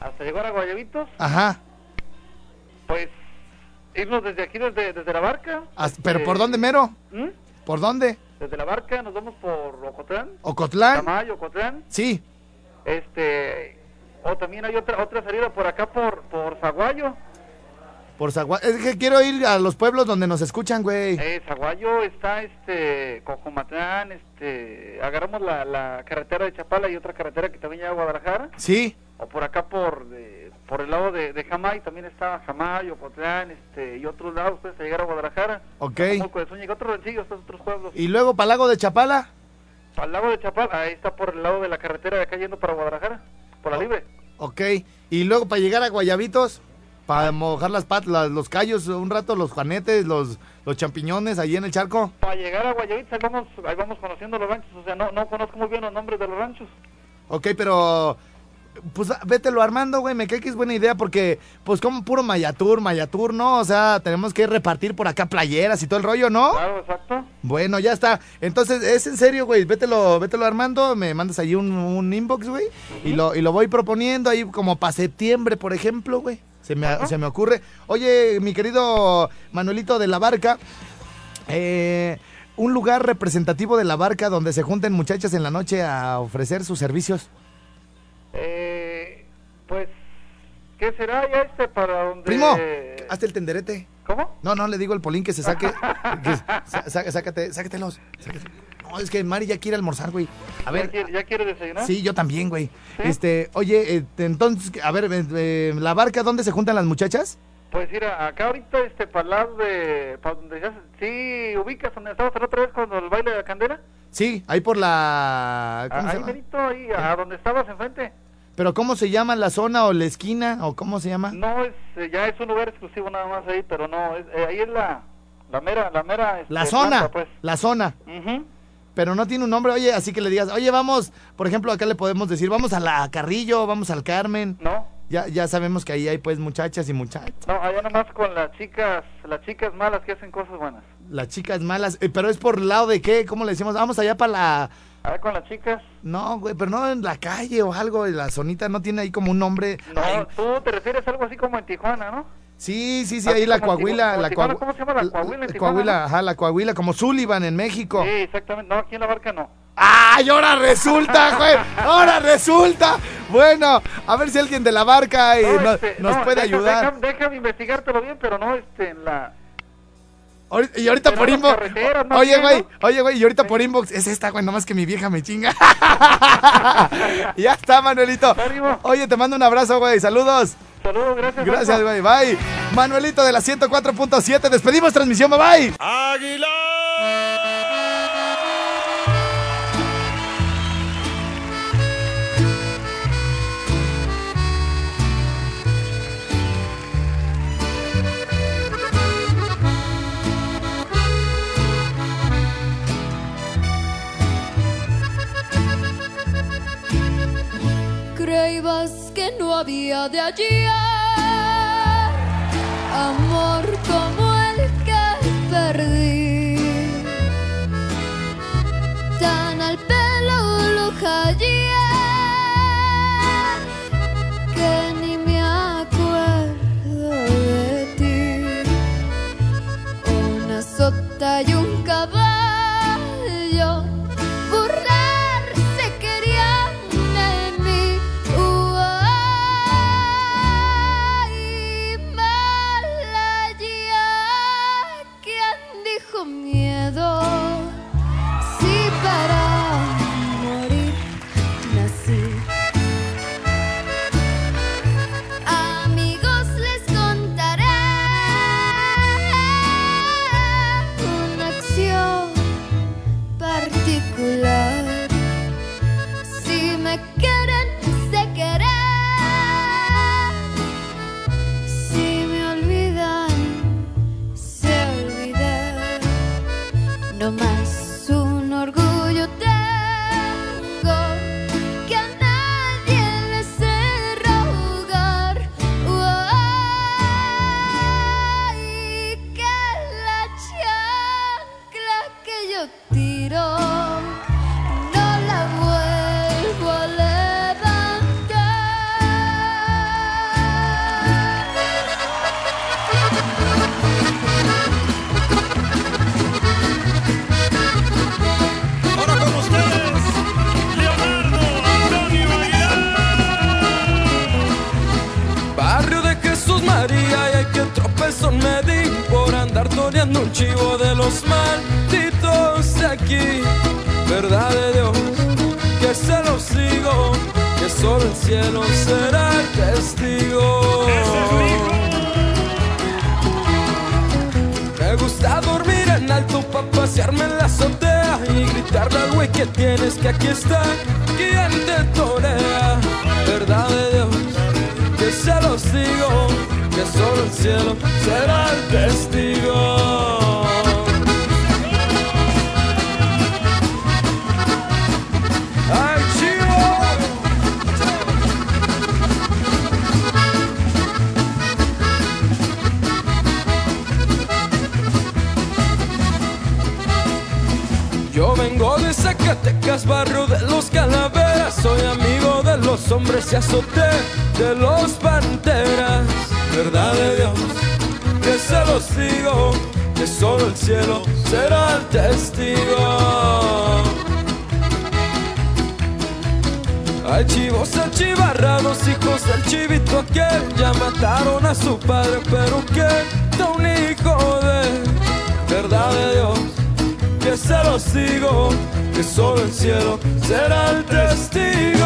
Hasta llegar a Guayabitos, Ajá. Pues irnos desde aquí, desde, desde la barca. ¿Pero por dónde, mero? ¿Mm? ¿Por dónde? Desde la barca nos vamos por Ocotlán, ¿Ocotlán? Tamayo, Ocotlán. Sí. Este, o también hay otra otra salida por acá por por Zaguayo. Por Zagua- Es que quiero ir a los pueblos donde nos escuchan, güey. Eh, Zaguayo está este Cocomatlán, este, agarramos la, la carretera de Chapala y otra carretera que también llega a Guadalajara. Sí. o por acá por de- por el lado de, de Jamay también está Jamay, Ocotlán, este y otros lados pues hasta llegar a Guadalajara Ok. De Zúñiga, otros otros pueblos Y luego para Lago de Chapala. al lago de Chapal ahí está por el lado de la carretera de acá yendo para Guadalajara por la libre Ok. Y luego para llegar a Guayabitos. Para mojar las patas, los callos un rato, los juanetes, los, los champiñones ahí en el charco. para llegar a Guayabitos ahí vamos ahí vamos conociendo los ranchos o sea no no conozco muy bien los nombres de los ranchos Ok, pero pues vételo armando, güey, me cae que es buena idea porque pues como puro Mayatur, Mayatur, ¿no? O sea, tenemos que repartir por acá playeras y todo el rollo, ¿no? claro exacto Bueno, ya está. Entonces, es en serio, güey, vételo, vételo armando, me mandas ahí un, un inbox, güey, y lo, y lo voy proponiendo ahí como para septiembre, por ejemplo, güey. Se me, se me ocurre. Oye, mi querido Manuelito de la Barca, eh, un lugar representativo de la Barca donde se junten muchachas en la noche a ofrecer sus servicios. Eh, pues qué será ya este para donde Primo, hazte el tenderete. cómo No, no, le digo al Polín que se saque. [LAUGHS] que sa- sa- sácate, sácatelos. sácate. No, es que Mari ya quiere almorzar, güey. A ¿Ya ver, quiere, ya quiere desayunar? sí, yo también, güey. ¿Sí? Este, oye, eh, entonces, a ver, eh, eh, ¿la barca dónde se juntan las muchachas? Pues mira, acá ahorita, este, para el lado de... Para donde ya... se- Sí, ubicas donde estabas la otra vez con el baile de la candela. Sí, ahí por la... ¿Cómo Ah, se ahí, llama? Benito, ahí, a donde estabas enfrente. ¿Pero cómo se llama la zona o la esquina o cómo se llama? No, es, eh, ya es un lugar exclusivo nada más ahí, pero no, es, eh, ahí es la, la mera, la mera, este, La zona, planta, pues. la zona. Ujú. Pero no tiene un nombre, oye, así que le digas, oye, vamos, por ejemplo, acá le podemos decir, vamos a la Carrillo, vamos al Carmen. No, Ya, ya sabemos que ahí hay pues muchachas y muchachos. no, allá nomás con las chicas, las chicas malas que hacen cosas buenas. Las chicas malas, eh, pero es por el lado de qué, ¿cómo le decimos? Vamos allá para la... Allá con las chicas, No, güey, pero no en la calle o algo, en la zonita no tiene ahí como un nombre. no, Ay, tú te refieres a algo así como en Tijuana, ¿no? Sí, sí, sí, Así ahí la Coahuila, la Tijuana, Coahu- ¿cómo se llama la Coahuila en Tijuana, Coahuila, no? ajá, la Coahuila, como Sullivan en México. Sí, exactamente, no, aquí en la barca no. ¡Ay, ahora resulta, [LAUGHS] güey! ¡Ahora resulta! Bueno, a ver si alguien de la barca eh, No, no- este, nos no, puede deja- ayudar. Déjame, déjame investigártelo bien, pero no, este, en la... Y ahorita por inbox. ¿no? Oye, ¿Sí, güey, oye, güey, y ahorita por inbox es esta, güey, nomás que mi vieja me chinga. [LAUGHS] ya está, Manuelito. Oye, te mando un abrazo, güey. Saludos. Saludos, gracias. Gracias, güey. Bye. Manuelito de la 104.7. Despedimos transmisión. Bye bye. Creías que no había de ayer amor como el que perdí. Tan al pelo lo hallé tropezón me di por andar toreando un chivo de los malditos de aquí. Verdad de Dios, que se los digo, que solo el cielo será el testigo. Me gusta dormir en alto pa' pasearme en la azotea y gritarle al güey que tienes que aquí está quien te torea. Verdad de Dios, que se los digo, que solo el cielo será el testigo. ¡Ay! Yo vengo de Zacatecas, barrio de los calaveras. Soy amigo de los hombres y azoté de los panteras. Verdad de Dios, que se los digo, que solo el cielo será el testigo. Hay chivos achivarrados, hijos del chivito aquel. Ya mataron a su padre, pero que da un hijo de verdad de Dios que se los digo, que solo el cielo será el testigo.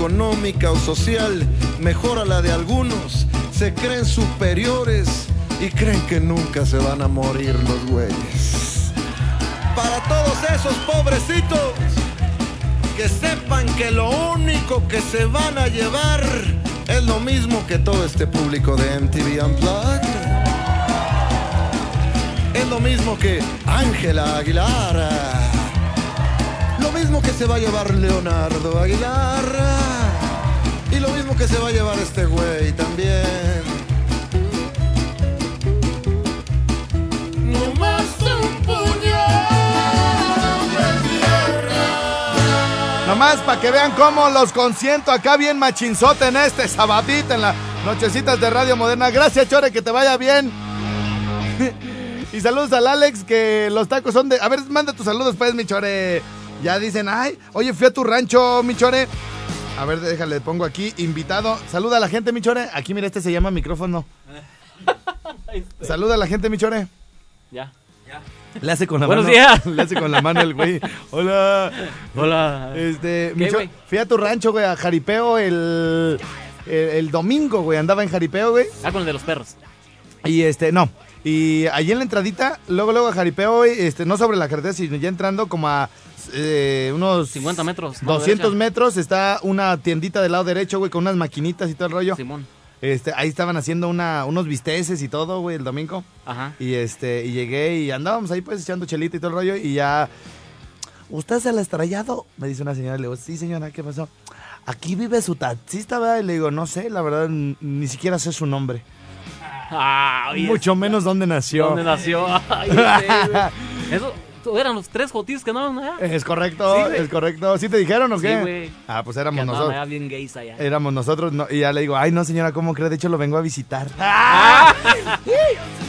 Económica o social mejora la de algunos, se creen superiores y creen que nunca se van a morir los güeyes. Para todos esos pobrecitos que sepan que lo único que se van a llevar es lo mismo que todo este público de MTV Unplugged. Es lo mismo que Ángela Aguilar. Lo mismo que se va a llevar Leonardo Aguilar. Que se va a llevar este güey también. No más un puñado de tierra. Nomás para que vean cómo los consiento acá bien machinzote en este sabadito en las nochecitas de Radio Moderna. Gracias, Chore, que te vaya bien. [LAUGHS] y saludos al Alex, que los tacos son de... A ver, manda tus saludos pues, mi Chore. Ya dicen, ay, oye, fui a tu rancho, mi Chore. A ver, déjale, pongo aquí, invitado. Saluda a la gente, mi Chore. Aquí, mira, este se llama micrófono. [LAUGHS] Saluda a la gente, mi Chore. Ya. Le hace con la Buenos mano. días. Le hace con la mano el güey. Hola. Hola. Este, ¿Qué, Micho- güey? fui a tu rancho, güey, a Jaripeo el, el, el domingo, güey. Andaba en Jaripeo, güey. Ah, con el de los perros. Y este, no. Y allí en la entradita, luego, luego a Jaripeo, güey, este, no sobre la carretera, sino ya entrando como a eh, unos 50 metros. mano 200 derecha. metros, está una tiendita del lado derecho, güey, con unas maquinitas y todo el rollo. Simón. Este, ahí estaban haciendo una, unos bisteces y todo, güey, el domingo. Ajá. Y este, y llegué y andábamos ahí pues echando chelita y todo el rollo y ya. ¿Usted se ha estrellado? Me dice una señora, le digo, sí señora, ¿qué pasó? Aquí vive su taxista, ¿verdad? Y le digo, no sé, la verdad, ni siquiera sé su nombre. Ah, Mucho menos dónde nació. ¿Dónde nació? [LAUGHS] Ay. [LAUGHS] Eso, Eran los tres jotillos que andaban allá. Es correcto, Sí, es correcto. ¿Sí te dijeron o Sí, qué? güey. Ah, pues éramos nosotros. allá bien gays allá. Éramos nosotros, no, y ya le digo, ay no señora, ¿cómo cree? De hecho lo vengo a visitar. Ah, [LAUGHS]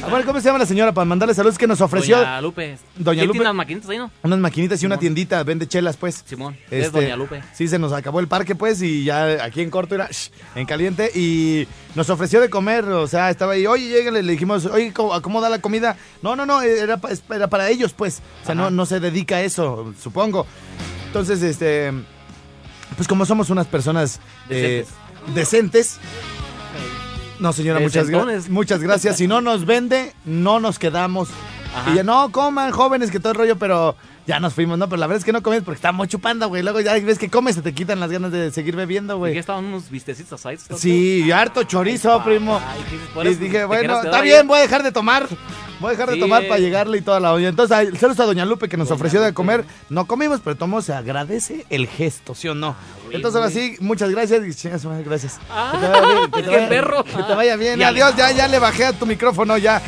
bueno, ¿cómo se llama la señora? Para mandarle saludos que nos ofreció Doña Lupe. Doña ¿Qué Lupe. tiene unas maquinitas ahí, no? unas maquinitas y una tiendita, vende chelas pues. Simón. Es Este, Doña Lupe. Sí, se nos acabó el parque, pues, y ya aquí en corto era shh, en caliente. Y nos ofreció de comer, o sea, estaba ahí, oye, llegale, le dijimos, oye, ¿cómo, cómo da la comida? No, no, no, era, era para ellos, pues. O sea, no, no se dedica a eso, supongo. Entonces, este, pues como somos unas personas eh, decentes. No, señora, muchas, gra- muchas gracias. Si no nos vende, no nos quedamos. Ajá. Y ya, no, coman, jóvenes, que todo el rollo, pero ya nos fuimos, ¿no? Pero la verdad es que no comes porque estamos chupando, güey. Luego ya ves que comes, se te quitan las ganas de seguir bebiendo, ¿Y qué güey. estaban unos vistecitos ahí? Sí, y harto chorizo, primo. Ay, ¿qué dices? Por Y dije, bueno, está bien, voy a dejar de tomar. Voy a dejar de Sí. tomar para llegarle y toda la olla. Entonces, saludos a Doña Lupe que nos ofreció de comer. No comimos, pero tomó, se agradece el gesto, ¿sí o no? Entonces, ahora sí, muchas gracias. y gracias. Ah, Que te vaya bien, que te vaya- perro. Que te vaya bien. Adiós, ya, ya le bajé a tu micrófono, ya.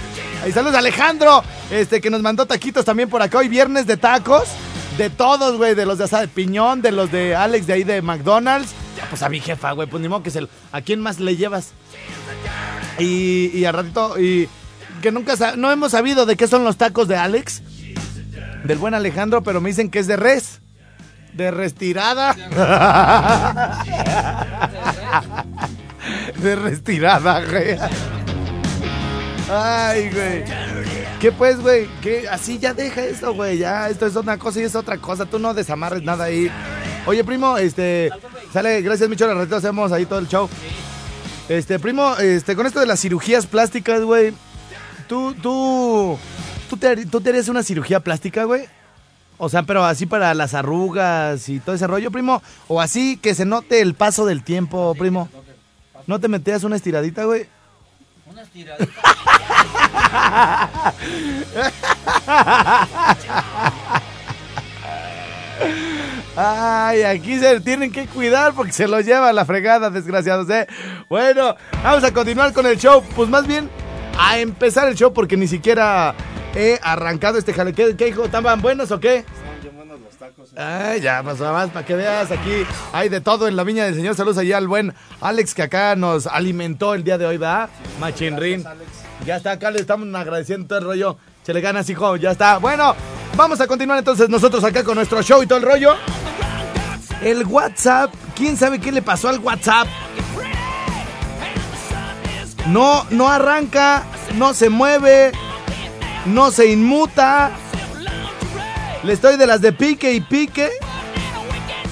Y saludos a Alejandro, este, que nos mandó taquitos también por acá. Hoy viernes de tacos. De todos, güey, de los de asada de piñón, de los de Alex de ahí de McDonald's. Ah, Pues a mi jefa, güey, pues ni modo que se... ¿A quién más le llevas? Y, y al ratito, y que nunca no hemos sabido de qué son los tacos de Alex, del buen Alejandro, pero me dicen que es de res, de restirada. [LAUGHS] de restirada, güey. Ay, güey. ¿Qué pues, güey? ¿Qué? Así ya deja esto, güey. Ya, esto es una cosa y es otra cosa. Tú no desamarres nada ahí. Oye, primo, este. Sale, gracias, Micho. Al ratito hacemos ahí todo el show. Este, primo, este, con esto de las cirugías plásticas, güey. Tú, tú. ¿Tú te, ¿Tú te harías una cirugía plástica, güey? O sea, pero así para las arrugas y todo ese rollo, primo. O así que se note el paso del tiempo, primo. ¿No te metías una estiradita, güey? [LAUGHS] Ay, aquí se tienen que cuidar porque se lo lleva la fregada, desgraciados, ¿eh? Bueno, vamos a continuar con el show. Pues más bien a empezar el show porque ni siquiera he arrancado este jale. ¿Qué, qué hijo? ¿Estaban buenos o qué? Ay, ya, más más para que veas aquí. Hay de todo en la viña del señor. Saludos allá al buen Alex que acá nos alimentó el día de hoy, ¿verdad? Machinrin. Ya está, acá le estamos agradeciendo todo el rollo. Se le ganas, hijo, ya está. Bueno, vamos a continuar entonces nosotros acá con nuestro show y todo el rollo. El WhatsApp, ¿quién sabe qué le pasó al WhatsApp? No, no arranca, no se mueve, no se inmuta. Le estoy de las de pique y pique.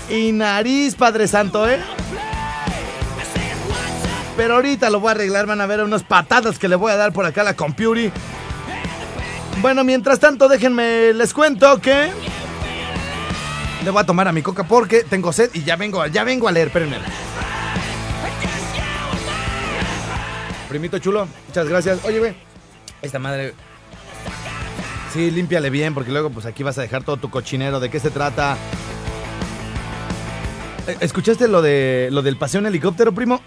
Y nariz, Padre Santo, ¿eh? Pero ahorita lo voy a arreglar, van a ver unas patadas que le voy a dar por acá a la computer. Bueno, mientras tanto, déjenme, les cuento que... Le voy a tomar a mi coca porque tengo sed y ya vengo, ya vengo a leer, espérenme. Primito chulo, muchas gracias. Oye, güey, esta madre... Sí, límpiale bien porque luego pues aquí vas a dejar todo tu cochinero. ¿De qué se trata? Eh, ¿Escuchaste lo de lo del paseo en helicóptero, primo?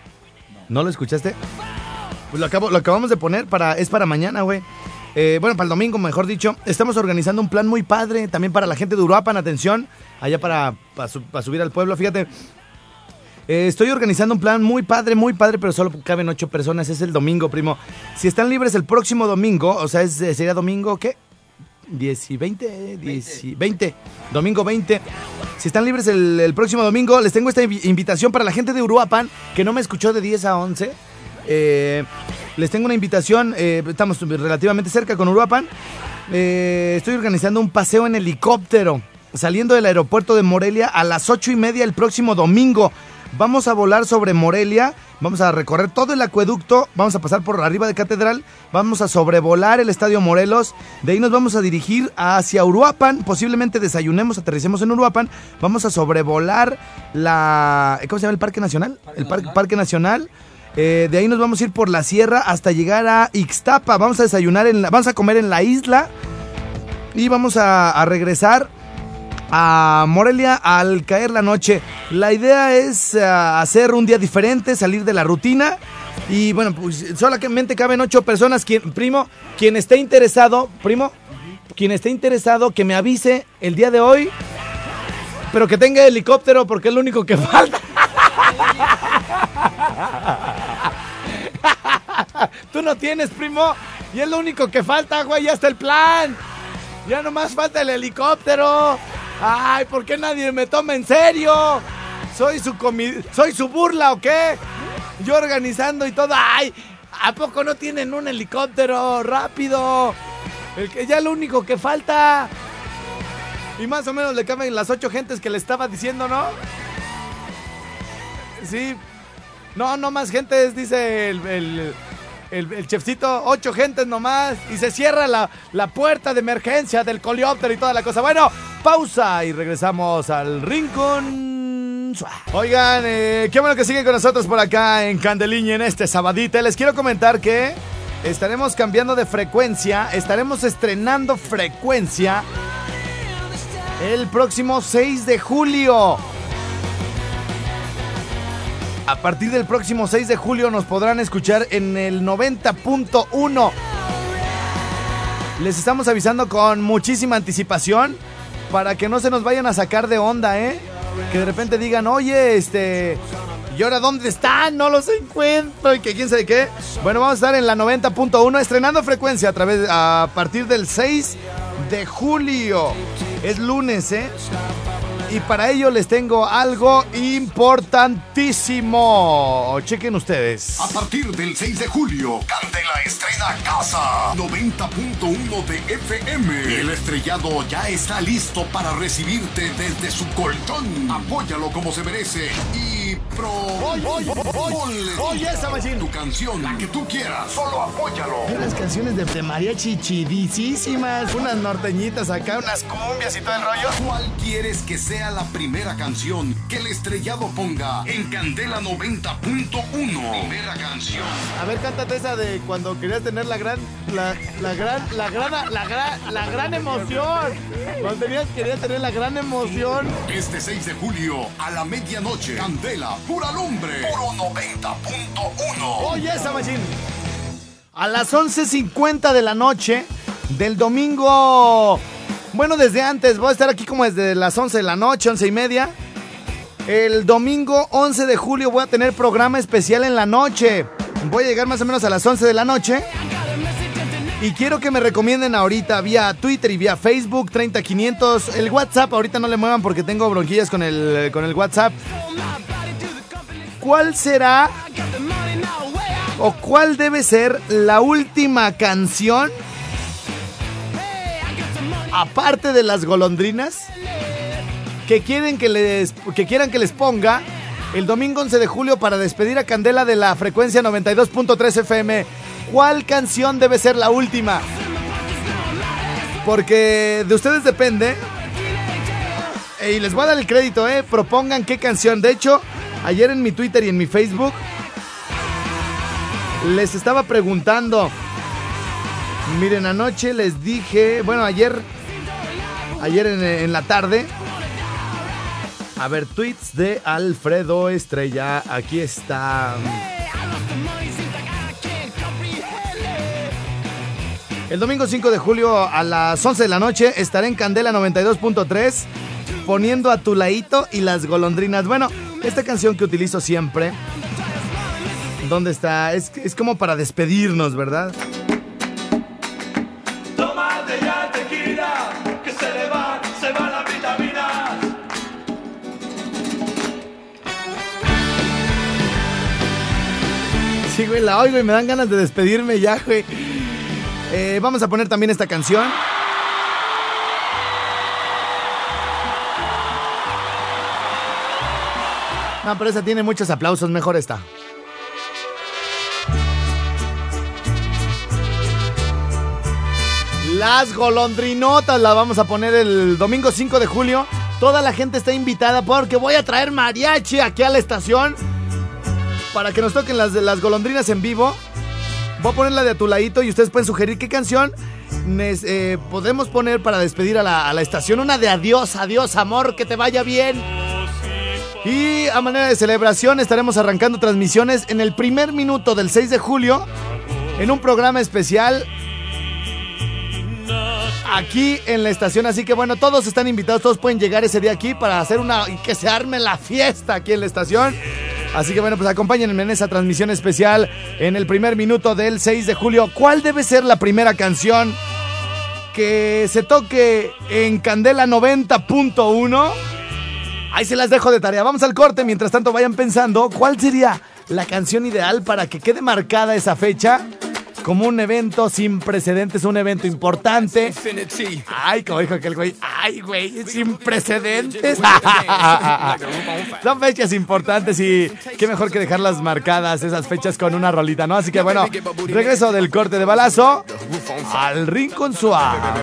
¿No lo escuchaste? Pues lo, acabo, lo acabamos de poner para es para mañana, güey. Eh, bueno, para el domingo, mejor dicho. Estamos organizando un plan muy padre también para la gente de Uruapan, atención, allá para, para, su- para subir al pueblo. Fíjate, eh, estoy organizando un plan muy padre, muy padre, pero solo caben ocho personas. Es el domingo, primo. Si están libres el próximo domingo, o sea, es, eh, sería domingo, ¿qué? 10 y 20, 10 y 20, domingo 20. Si están libres el, próximo domingo, les tengo esta invi- invitación para la gente de Uruapan, que no me escuchó de 10 a 11. Eh, les tengo una invitación, eh, estamos relativamente cerca con Uruapan. Estoy organizando un paseo en helicóptero, saliendo del aeropuerto de Morelia a las 8 y media el próximo domingo. Vamos a volar sobre Morelia, vamos a recorrer todo el acueducto, vamos a pasar por arriba de Catedral, vamos a sobrevolar el Estadio Morelos, de ahí nos vamos a dirigir hacia Uruapan, posiblemente desayunemos, aterricemos en Uruapan, vamos a sobrevolar la... ¿Cómo se llama el Parque Nacional? el Parque, Parque Nacional. Eh, de ahí nos vamos a ir por la sierra hasta llegar a Ixtapa, vamos a desayunar, en la- vamos a comer en la isla y vamos a, a regresar a Morelia al caer la noche. La idea es eh, hacer un día diferente, salir de la rutina. Y bueno, pues solamente caben ocho personas. Quien, primo, quien esté interesado, primo, quien esté interesado, que me avise el día de hoy, pero que tenga helicóptero porque es lo único que [LAUGHS] falta. Tú no tienes, primo, y es lo único que falta, güey, ya está el plan. Ya nomás falta el helicóptero. Ay, ¿por qué nadie me toma en serio? Soy su soy su burla o qué? Yo organizando y todo. Ay, ¿a poco no tienen un helicóptero rápido? El que ya lo único que falta. Y más o menos le caben las ocho gentes que le estaba diciendo, ¿no? Sí. No, no más gentes, dice el, el, chefcito. Ocho gentes nomás. Y se cierra la, la puerta de emergencia del coleóptero y toda la cosa. Bueno, pausa y regresamos al rincón. Oigan, eh, qué bueno que siguen con nosotros por acá en Candeliña en este sabadita. Les quiero comentar que estaremos cambiando de frecuencia. Estaremos estrenando frecuencia el próximo 6 de julio. A partir del próximo 6 de julio nos podrán escuchar en el 90.1. Les estamos avisando con muchísima anticipación para que no se nos vayan a sacar de onda, ¿eh? Que de repente digan, oye, este... ¿Y ahora dónde están? No los encuentro. Y que quién sabe qué. Bueno, vamos a estar en la 90.1 estrenando frecuencia a través a partir del 6 de julio. Es lunes, ¿eh? Y para ello les tengo algo importantísimo. Chequen ustedes. A partir del 6 de julio, Candela estrena casa 90.1 de FM. El estrellado ya está listo para recibirte desde su colchón. Apóyalo como se merece y pro. Oye, Ponle oye esa machín. tu canción, la que tú quieras. Solo apóyalo. Unas canciones de, de mariachi chidísimas, unas norteñitas acá, unas cumbias y todo el rollo. ¿Cuál quieres que sea la primera canción que el estrellado ponga en Candela 90.1? Primera canción. A ver, cántate esa de cuando querías tener la gran, la, la gran, la gran, la gran, la gran emoción. Cuando tenías, querías tener la gran emoción. Este 6 de julio a la medianoche, Candela, pura lumbre, puro 90.1. Oye esa machín. A las 11.50 de la noche del domingo. Bueno, desde antes, voy a estar aquí como desde las 11 de la noche, 11 y media. El domingo 11 de julio voy a tener programa especial en la noche. Voy a llegar más o menos a las 11 de la noche. Y quiero que me recomienden ahorita vía Twitter y vía Facebook 30500. El WhatsApp, ahorita no le muevan porque tengo bronquillas con el, con el WhatsApp. ¿Cuál será o cuál debe ser la última canción aparte de las golondrinas que quieren que les que quieran que les ponga el domingo 11 de julio para despedir a Candela de la frecuencia 92.3 FM. ¿Cuál canción debe ser la última? Porque de ustedes depende. Y les voy a dar el crédito, ¿eh? Propongan qué canción. De hecho, ayer en mi Twitter y en mi Facebook les estaba preguntando. Miren, anoche les dije, bueno, ayer, ayer en, la tarde, a ver, tweets de Alfredo Estrella, aquí está. El domingo 5 de julio a las 11 de la noche estaré en Candela 92.3 poniendo a tu laito y las golondrinas. Bueno, esta canción que utilizo siempre. ¿Dónde está? Es, es como para despedirnos, ¿verdad? Tómate ya tequila, que se le va, se va la vitamina. Sí, güey, la oigo y me dan ganas de despedirme ya, güey. Eh, vamos a poner también esta canción. No, pero esa tiene muchos aplausos, mejor esta. Las golondrinotas las vamos a poner el domingo 5 de julio. Toda la gente está invitada porque voy a traer mariachi aquí a la estación para que nos toquen las, las golondrinas en vivo. Voy a ponerla de a tu ladito y ustedes pueden sugerir qué canción eh, podemos poner para despedir la, a la estación. Una de adiós, adiós, amor, que te vaya bien. Y a manera de celebración estaremos arrancando transmisiones en el primer minuto del 6 de julio en un programa especial aquí en la estación. Así que bueno, todos están invitados, todos pueden llegar ese día aquí para hacer una y que se arme la fiesta aquí en la estación. Así que bueno, pues acompáñenme en esa transmisión especial en el primer minuto del 6 de julio. ¿Cuál debe ser la primera canción que se toque en Candela 90.1? Ahí se las dejo de tarea. Vamos al corte. Mientras tanto, vayan pensando cuál sería la canción ideal para que quede marcada esa fecha como un evento sin precedentes, un evento importante. Ay, como dijo aquel güey. Ay, güey, sin precedentes. [LAUGHS] Son fechas importantes y qué mejor que dejarlas marcadas esas fechas con una rolita, ¿no? Así que bueno, regreso del corte de balazo al Rincón Suave.